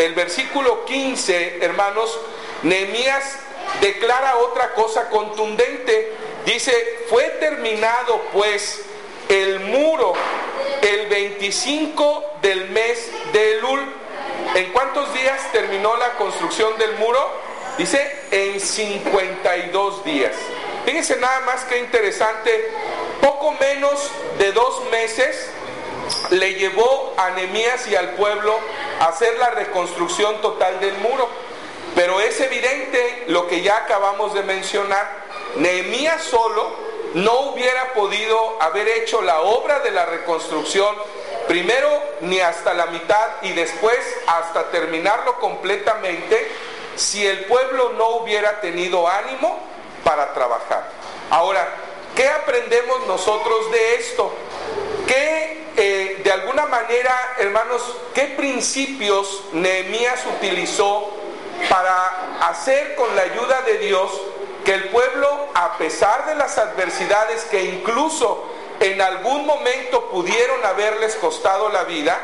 El versículo 15, hermanos, Nehemías declara otra cosa contundente. Dice, fue terminado pues el muro el 25 del mes de Elul. ¿En cuántos días terminó la construcción del muro? Dice, en 52 días. Fíjense nada más que interesante, poco menos de dos meses le llevó a Nehemías y al pueblo hacer la reconstrucción total del muro. Pero es evidente lo que ya acabamos de mencionar. Nehemías solo no hubiera podido haber hecho la obra de la reconstrucción primero ni hasta la mitad y después hasta terminarlo completamente si el pueblo no hubiera tenido ánimo para trabajar. Ahora, ¿qué aprendemos nosotros de esto? ¿Qué, eh, de alguna manera, hermanos, qué principios Nehemías utilizó para hacer con la ayuda de Dios que el pueblo, a pesar de las adversidades que incluso en algún momento pudieron haberles costado la vida,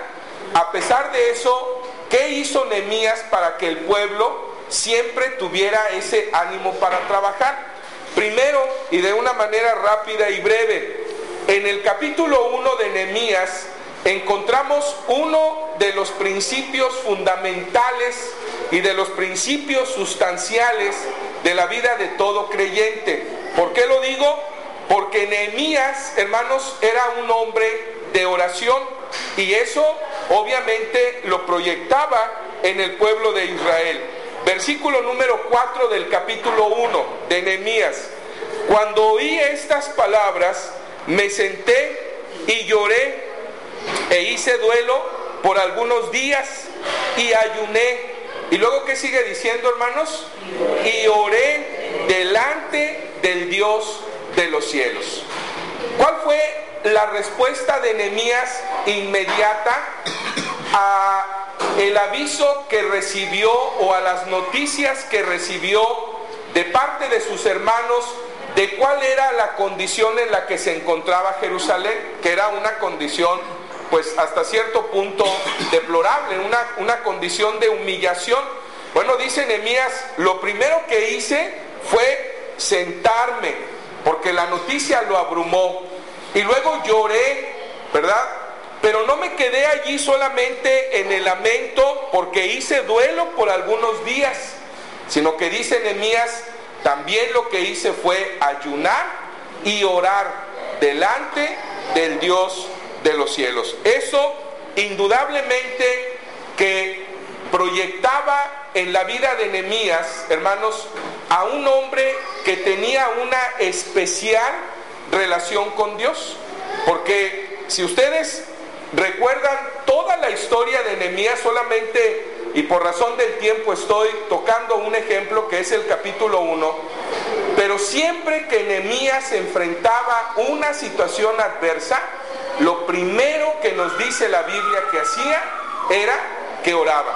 a pesar de eso, ¿qué hizo Nehemías para que el pueblo siempre tuviera ese ánimo para trabajar? Primero, y de una manera rápida y breve, en el capítulo 1 de Nehemías encontramos uno de los principios fundamentales y de los principios sustanciales de la vida de todo creyente. ¿Por qué lo digo? Porque Nehemías, hermanos, era un hombre de oración y eso obviamente lo proyectaba en el pueblo de Israel. Versículo número 4 del capítulo 1 de Nehemías. Cuando oí estas palabras, me senté y lloré e hice duelo por algunos días y ayuné. Y luego, ¿qué sigue diciendo, hermanos? Y oré delante del Dios de los cielos. ¿Cuál fue la respuesta de Nehemías inmediata a el aviso que recibió o a las noticias que recibió de parte de sus hermanos de cuál era la condición en la que se encontraba Jerusalén, que era una condición pues hasta cierto punto deplorable, una, una condición de humillación. Bueno, dice Nehemías, lo primero que hice fue sentarme, porque la noticia lo abrumó, y luego lloré, ¿verdad? Pero no me quedé allí solamente en el lamento porque hice duelo por algunos días, sino que dice Nehemías, también lo que hice fue ayunar y orar delante del Dios de los cielos. Eso indudablemente que proyectaba en la vida de Nehemías, hermanos, a un hombre que tenía una especial relación con Dios. Porque si ustedes recuerdan toda la historia de Nehemías solamente y por razón del tiempo estoy tocando un ejemplo que es el capítulo 1, pero siempre que Nehemías enfrentaba una situación adversa, lo primero que nos dice la Biblia que hacía era que oraba.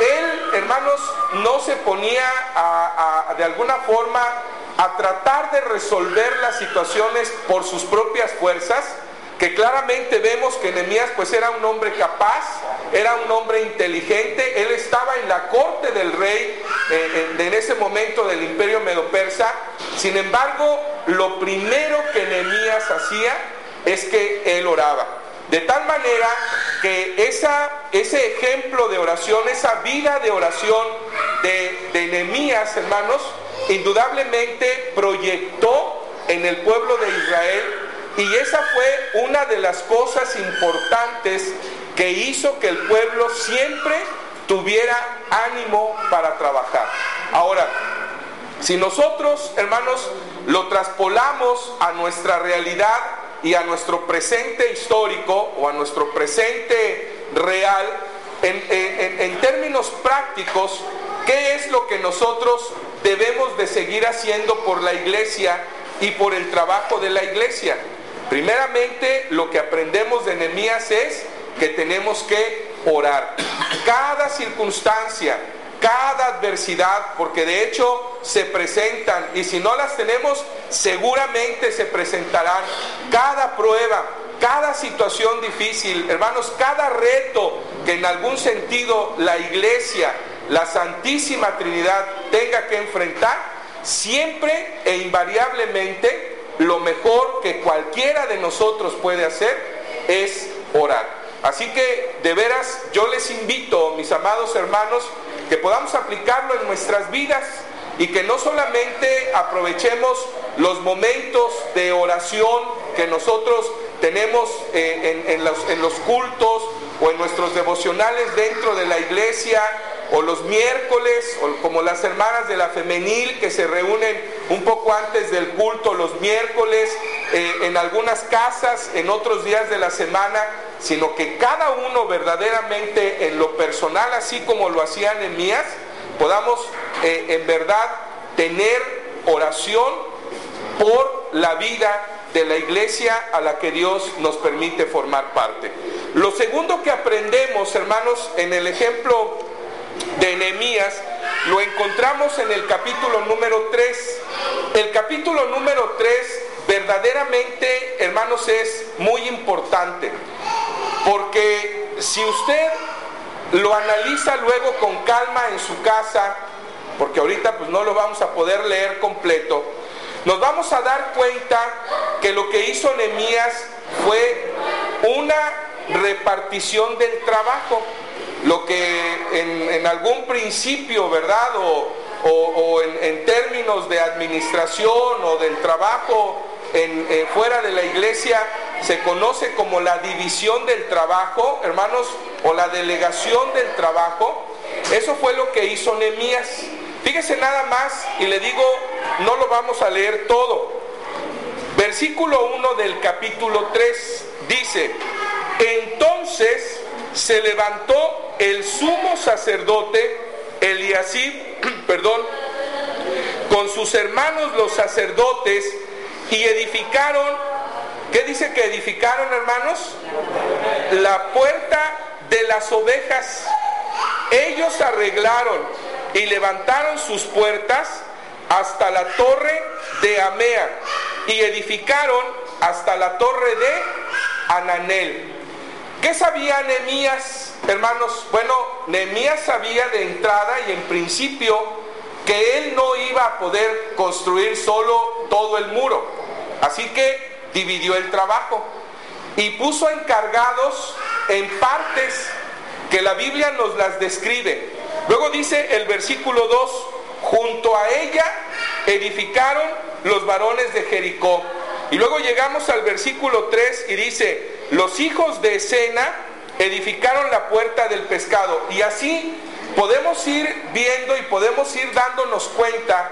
Él, hermanos, no se ponía de alguna forma a tratar de resolver las situaciones por sus propias fuerzas, que claramente vemos que Nehemías pues era un hombre capaz, era un hombre inteligente, él estaba en la corte del rey eh, en ese momento del imperio medo-persa, sin embargo, lo primero que Nehemías hacía es que él oraba. De tal manera que esa, ese ejemplo de oración, esa vida de oración de, de Nehemías, hermanos, indudablemente proyectó en el pueblo de Israel y esa fue una de las cosas importantes que hizo que el pueblo siempre tuviera ánimo para trabajar. Ahora, si nosotros, hermanos, lo traspolamos a nuestra realidad y a nuestro presente histórico o a nuestro presente real, en, términos prácticos, ¿qué es lo que nosotros debemos de seguir haciendo por la iglesia y por el trabajo de la iglesia? Primeramente, lo que aprendemos de Nehemías es que tenemos que orar. Cada circunstancia, cada adversidad, porque de hecho se presentan y si no las tenemos, seguramente se presentarán. Cada prueba, cada situación difícil, hermanos, cada reto que en algún sentido la iglesia, la Santísima Trinidad tenga que enfrentar, siempre e invariablemente lo mejor que cualquiera de nosotros puede hacer es orar. Así que de veras yo les invito, mis amados hermanos, que podamos aplicarlo en nuestras vidas y que no solamente aprovechemos los momentos de oración que nosotros tenemos eh, en, los cultos o en nuestros devocionales dentro de la iglesia o los miércoles, o como las hermanas de la femenil que se reúnen un poco antes del culto los miércoles, eh, en algunas casas, en otros días de la semana, sino que cada uno verdaderamente en lo personal, así como lo hacía Nehemías, podamos eh, en verdad tener oración por la vida de la iglesia a la que Dios nos permite formar parte. Lo segundo que aprendemos, hermanos, en el ejemplo de Nehemías lo encontramos en el capítulo número 3. El capítulo número 3 verdaderamente, hermanos, es muy importante, porque si usted lo analiza luego con calma en su casa, porque ahorita pues no lo vamos a poder leer completo, nos vamos a dar cuenta que lo que hizo Nehemías fue una repartición del trabajo lo que en, algún principio, ¿verdad? O, en, términos de administración o del trabajo eh, fuera de la iglesia se conoce como la división del trabajo, hermanos, o la delegación del trabajo. Eso fue lo que hizo Nehemías. Fíjese nada más y le digo, no lo vamos a leer todo. Versículo 1 del capítulo 3 dice, entonces se levantó el sumo sacerdote Eliasib, perdón, con sus hermanos los sacerdotes y edificaron, ¿qué dice que edificaron hermanos? La puerta de las ovejas. Ellos arreglaron y levantaron sus puertas hasta la torre de Amea y edificaron hasta la torre de Ananel. ¿Qué sabía Nehemías, hermanos? Bueno, Nehemías sabía de entrada y en principio que él no iba a poder construir solo todo el muro. Así que dividió el trabajo y puso encargados en partes que la Biblia nos las describe. Luego dice el versículo 2, junto a ella edificaron los varones de Jericó. Y luego llegamos al versículo 3 y dice, los hijos de Esena edificaron la puerta del pescado. Y así podemos ir viendo y podemos ir dándonos cuenta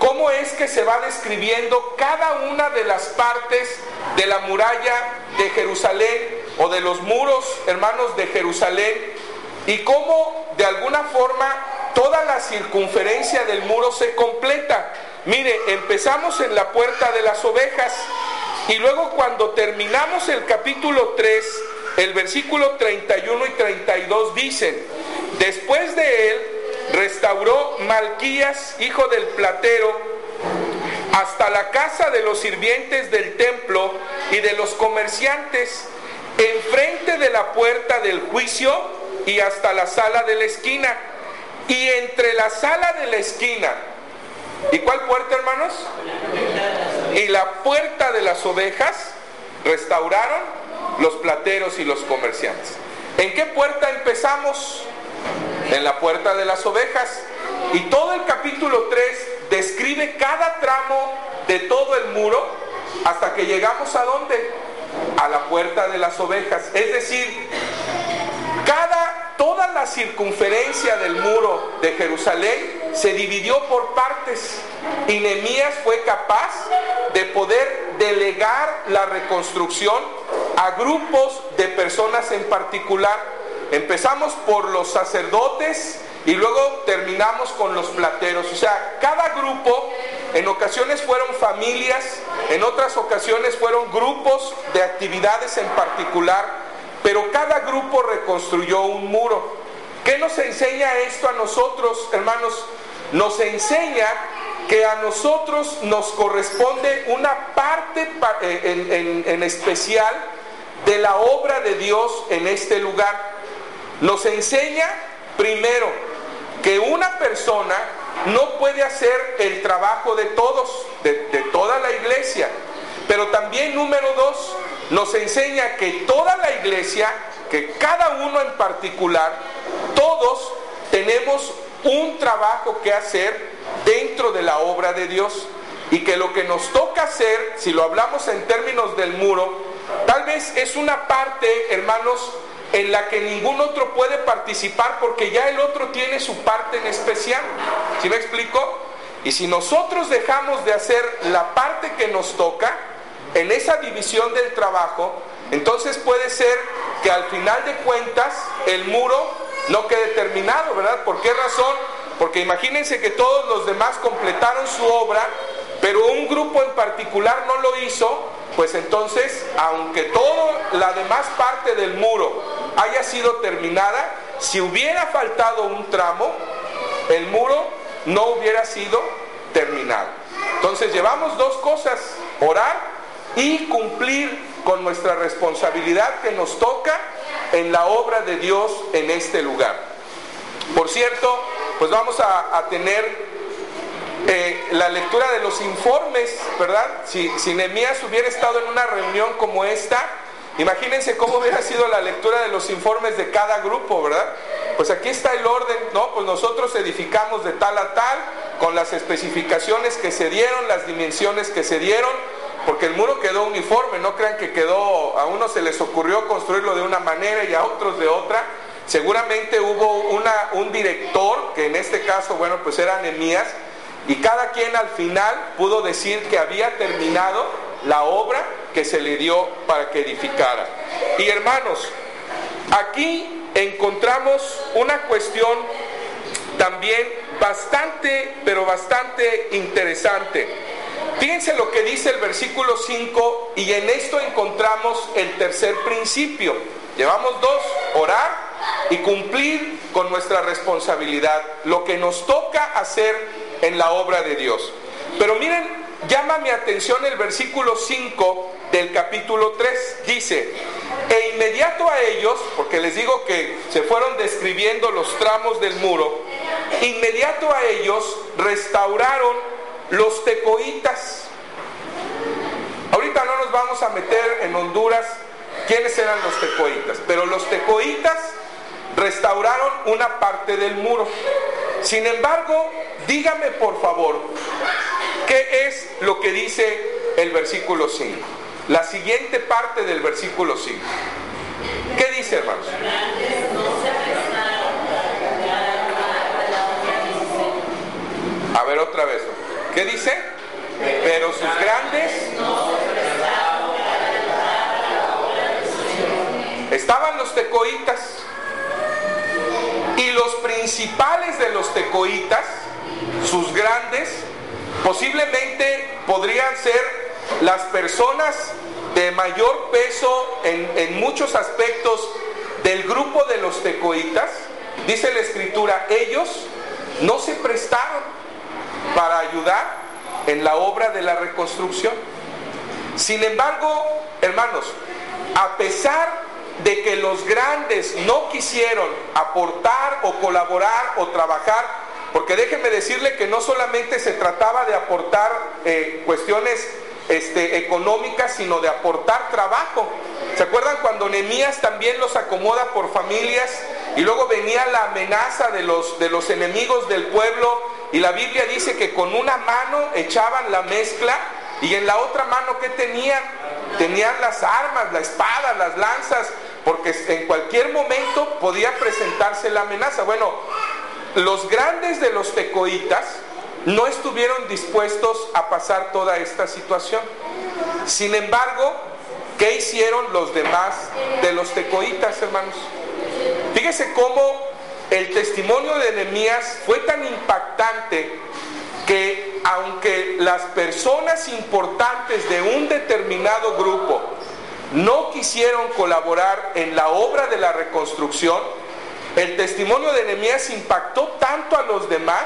cómo es que se va describiendo cada una de las partes de la muralla de Jerusalén o de los muros, hermanos, de Jerusalén, y cómo de alguna forma toda la circunferencia del muro se completa. Mire, empezamos en la puerta de las ovejas y luego cuando terminamos el capítulo 3, el versículo 31 y 32 dicen, después de él restauró Malquías, hijo del platero, hasta la casa de los sirvientes del templo y de los comerciantes, enfrente de la puerta del juicio y hasta la sala de la esquina. Y entre la sala de la esquina, ¿y cuál puerta, hermanos? Y la puerta de las ovejas restauraron los plateros y los comerciantes. ¿En qué puerta empezamos? En la puerta de las ovejas. Y todo el capítulo 3 describe cada tramo de todo el muro hasta que llegamos a dónde? A la puerta de las ovejas. Es decir, cada, toda la circunferencia del muro de Jerusalén se dividió por partes y Nehemías fue capaz de poder delegar la reconstrucción a grupos de personas en particular. Empezamos por los sacerdotes y luego terminamos con los plateros. O sea, cada grupo en ocasiones fueron familias, en otras ocasiones fueron grupos de actividades en particular, pero cada grupo reconstruyó un muro. ¿Qué nos enseña esto a nosotros, hermanos? Nos enseña que a nosotros nos corresponde una parte eh, en, en especial de la obra de Dios en este lugar. Nos enseña primero que una persona no puede hacer el trabajo de todos, de, toda la iglesia. Pero también número dos, nos enseña que toda la iglesia, que cada uno en particular, todos tenemos un trabajo que hacer dentro de la obra de Dios. Y que lo que nos toca hacer, si lo hablamos en términos del muro, tal vez es una parte, hermanos, en la que ningún otro puede participar porque ya el otro tiene su parte en especial. ¿Sí me explico? Y si nosotros dejamos de hacer la parte que nos toca en esa división del trabajo, entonces puede ser que al final de cuentas el muro no quede terminado, ¿verdad? ¿Por qué razón? Porque imagínense que todos los demás completaron su obra, pero un grupo en particular no lo hizo, pues entonces, aunque toda la demás parte del muro haya sido terminada, si hubiera faltado un tramo, el muro no hubiera sido terminado. Entonces llevamos dos cosas, orar y cumplir con nuestra responsabilidad que nos toca en la obra de Dios en este lugar. Por cierto, pues vamos a, tener eh, la lectura de los informes, ¿verdad? Si, si hubiera estado en una reunión como esta, Imagínense cómo hubiera sido la lectura de los informes de cada grupo, ¿verdad? Pues aquí está el orden, ¿no? Pues nosotros edificamos de tal a tal, con las especificaciones que se dieron, las dimensiones que se dieron, porque el muro quedó uniforme, no crean que quedó, a unos se les ocurrió construirlo de una manera y a otros de otra. Seguramente hubo un director, que en este caso, bueno, pues era Nemías, y cada quien al final pudo decir que había terminado la obra que se le dio para que edificara. Y hermanos, aquí encontramos una cuestión también bastante, pero bastante interesante. Fíjense lo que dice el versículo 5 y en esto encontramos el tercer principio. Llevamos dos, orar y cumplir con nuestra responsabilidad, lo que nos toca hacer en la obra de Dios. Pero miren llama mi atención el versículo 5 del capítulo 3. Dice, e inmediato a ellos, porque les digo que se fueron describiendo los tramos del muro, inmediato a ellos restauraron los tecoitas. Ahorita no nos vamos a meter en Honduras quiénes eran los tecoitas, pero los tecoitas restauraron una parte del muro. Sin embargo, dígame por favor, ¿qué es lo que dice el versículo 5? La siguiente parte del versículo 5. ¿Qué dice, hermanos? A ver otra vez. ¿Qué dice? Pero sus grandes estaban los tecoitas y los principales de los tecoitas, sus grandes, posiblemente podrían ser las personas de mayor peso en, muchos aspectos del grupo de los tecoitas. Dice la escritura, ellos no se prestaron para ayudar en la obra de la reconstrucción. Sin embargo, hermanos, a pesar de que los grandes no quisieron aportar o colaborar o trabajar, porque déjenme decirle que no solamente se trataba de aportar eh, cuestiones este, económicas, sino de aportar trabajo. ¿Se acuerdan cuando Nemías también los acomoda por familias y luego venía la amenaza de los, de los enemigos del pueblo y la Biblia dice que con una mano echaban la mezcla y en la otra mano ¿qué tenían? Tenían las armas, la espada, las lanzas, porque en cualquier momento podía presentarse la amenaza. Bueno, los grandes de los tecoitas no estuvieron dispuestos a pasar toda esta situación. Sin embargo, ¿qué hicieron los demás de los tecoitas, hermanos? Fíjese cómo el testimonio de Nehemías fue tan impactante que aunque las personas importantes de un determinado grupo no quisieron colaborar en la obra de la reconstrucción, el testimonio de Nehemías impactó tanto a los demás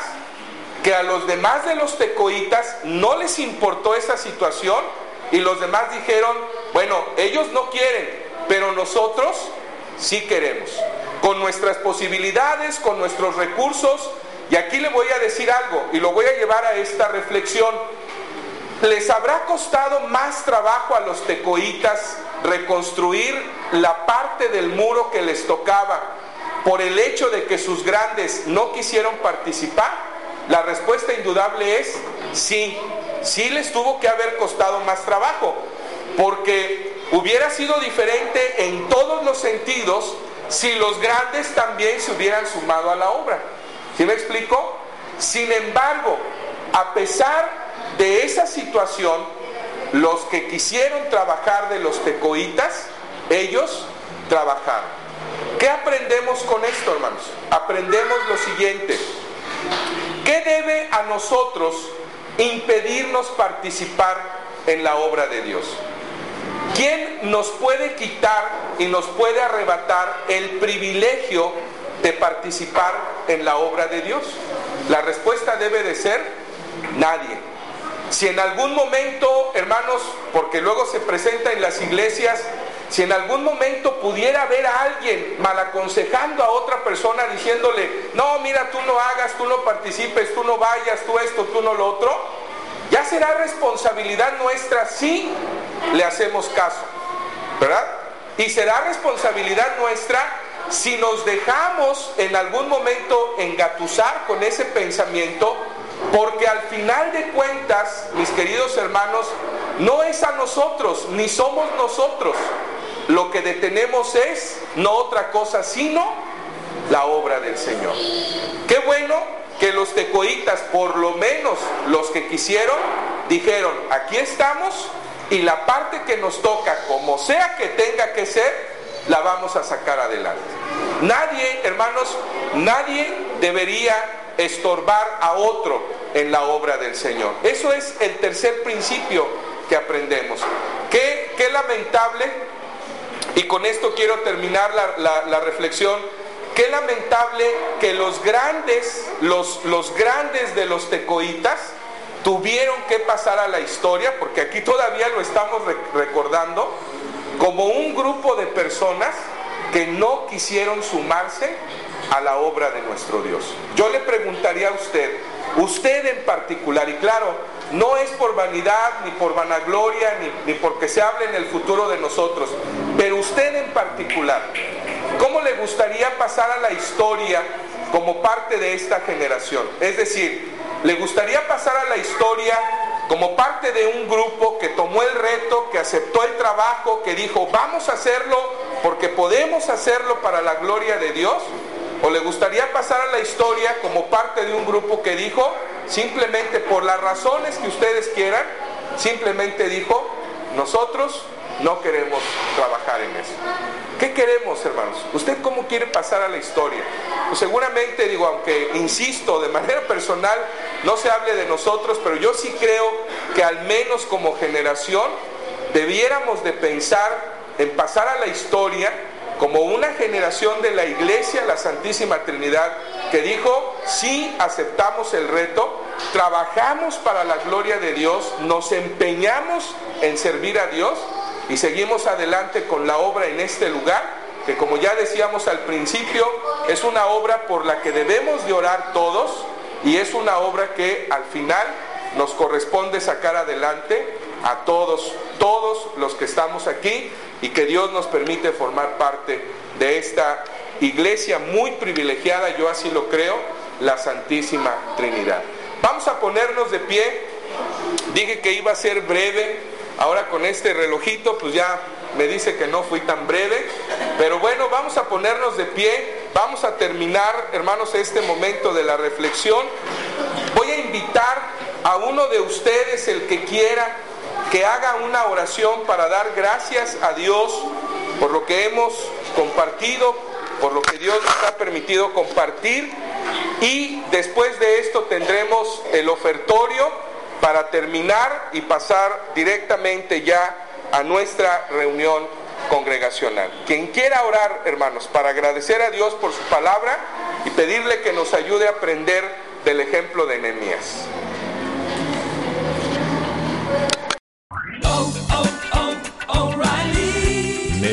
que a los demás de los tecoitas no les importó esa situación y los demás dijeron, bueno, ellos no quieren, pero nosotros sí queremos. Con nuestras posibilidades, con nuestros recursos, y aquí le voy a decir algo y lo voy a llevar a esta reflexión. ¿Les habrá costado más trabajo a los tecoitas reconstruir la parte del muro que les tocaba por el hecho de que sus grandes no quisieron participar? La respuesta indudable es sí, sí les tuvo que haber costado más trabajo, porque hubiera sido diferente en todos los sentidos si los grandes también se hubieran sumado a la obra. ¿Sí me explico? Sin embargo, a pesar de esa situación, los que quisieron trabajar de los tecoitas, ellos trabajaron. ¿Qué aprendemos con esto, hermanos? Aprendemos lo siguiente. ¿Qué debe a nosotros impedirnos participar en la obra de Dios? ¿Quién nos puede quitar y nos puede arrebatar el privilegio de participar en la obra de Dios? La respuesta debe de ser nadie. Si en algún momento, hermanos, porque luego se presenta en las iglesias, si en algún momento pudiera haber a alguien mal aconsejando a otra persona diciéndole, no, mira, tú no hagas, tú no participes, tú no vayas, tú esto, tú no lo otro, ya será responsabilidad nuestra si le hacemos caso, ¿verdad? Y será responsabilidad nuestra si nos dejamos en algún momento engatusar con ese pensamiento, porque al final de cuentas, mis queridos hermanos, no es a nosotros, ni somos nosotros. Lo que detenemos es no otra cosa sino la obra del Señor. Qué bueno que los tecoitas, por lo menos los que quisieron, dijeron, aquí estamos y la parte que nos toca, como sea que tenga que ser, la vamos a sacar adelante. Nadie, hermanos, nadie debería estorbar a otro en la obra del Señor. Eso es el tercer principio que aprendemos. Qué, qué lamentable, y con esto quiero terminar la, la, reflexión, qué lamentable que los grandes, los, los grandes de los tecoitas, tuvieron que pasar a la historia, porque aquí todavía lo estamos recordando, como un grupo de personas que no quisieron sumarse a la obra de nuestro Dios. Yo le preguntaría a usted, usted en particular, y claro, no es por vanidad, ni por vanagloria, ni, ni porque se hable en el futuro de nosotros, pero usted en particular, ¿cómo le gustaría pasar a la historia como parte de esta generación? Es decir, ¿le gustaría pasar a la historia como parte de un grupo que tomó el reto, que aceptó el trabajo, que dijo, vamos a hacerlo porque podemos hacerlo para la gloria de Dios? ¿O le gustaría pasar a la historia como parte de un grupo que dijo, simplemente por las razones que ustedes quieran, simplemente dijo, nosotros no queremos trabajar en eso? ¿Qué queremos, hermanos? ¿Usted cómo quiere pasar a la historia? Pues seguramente, digo, aunque insisto, de manera personal, no se hable de nosotros, pero yo sí creo que al menos como generación debiéramos de pensar en pasar a la historia como una generación de la iglesia, la Santísima Trinidad, que dijo, sí aceptamos el reto, trabajamos para la gloria de Dios, nos empeñamos en servir a Dios y seguimos adelante con la obra en este lugar, que como ya decíamos al principio, es una obra por la que debemos de orar todos y es una obra que al final nos corresponde sacar adelante a todos, todos los que estamos aquí y que Dios nos permite formar parte de esta iglesia muy privilegiada, yo así lo creo, la Santísima Trinidad. Vamos a ponernos de pie, dije que iba a ser breve, Ahora con este relojito, pues ya me dice que no fui tan breve. Pero bueno, vamos a ponernos de pie. Vamos a terminar, hermanos, este momento de la reflexión. Voy a invitar a uno de ustedes, el que quiera, que haga una oración para dar gracias a Dios por lo que hemos compartido, por lo que Dios nos ha permitido compartir. Y después de esto tendremos el ofertorio para terminar y pasar directamente ya a nuestra reunión congregacional. Quien quiera orar, hermanos, para agradecer a Dios por su palabra y pedirle que nos ayude a aprender del ejemplo de Nehemías.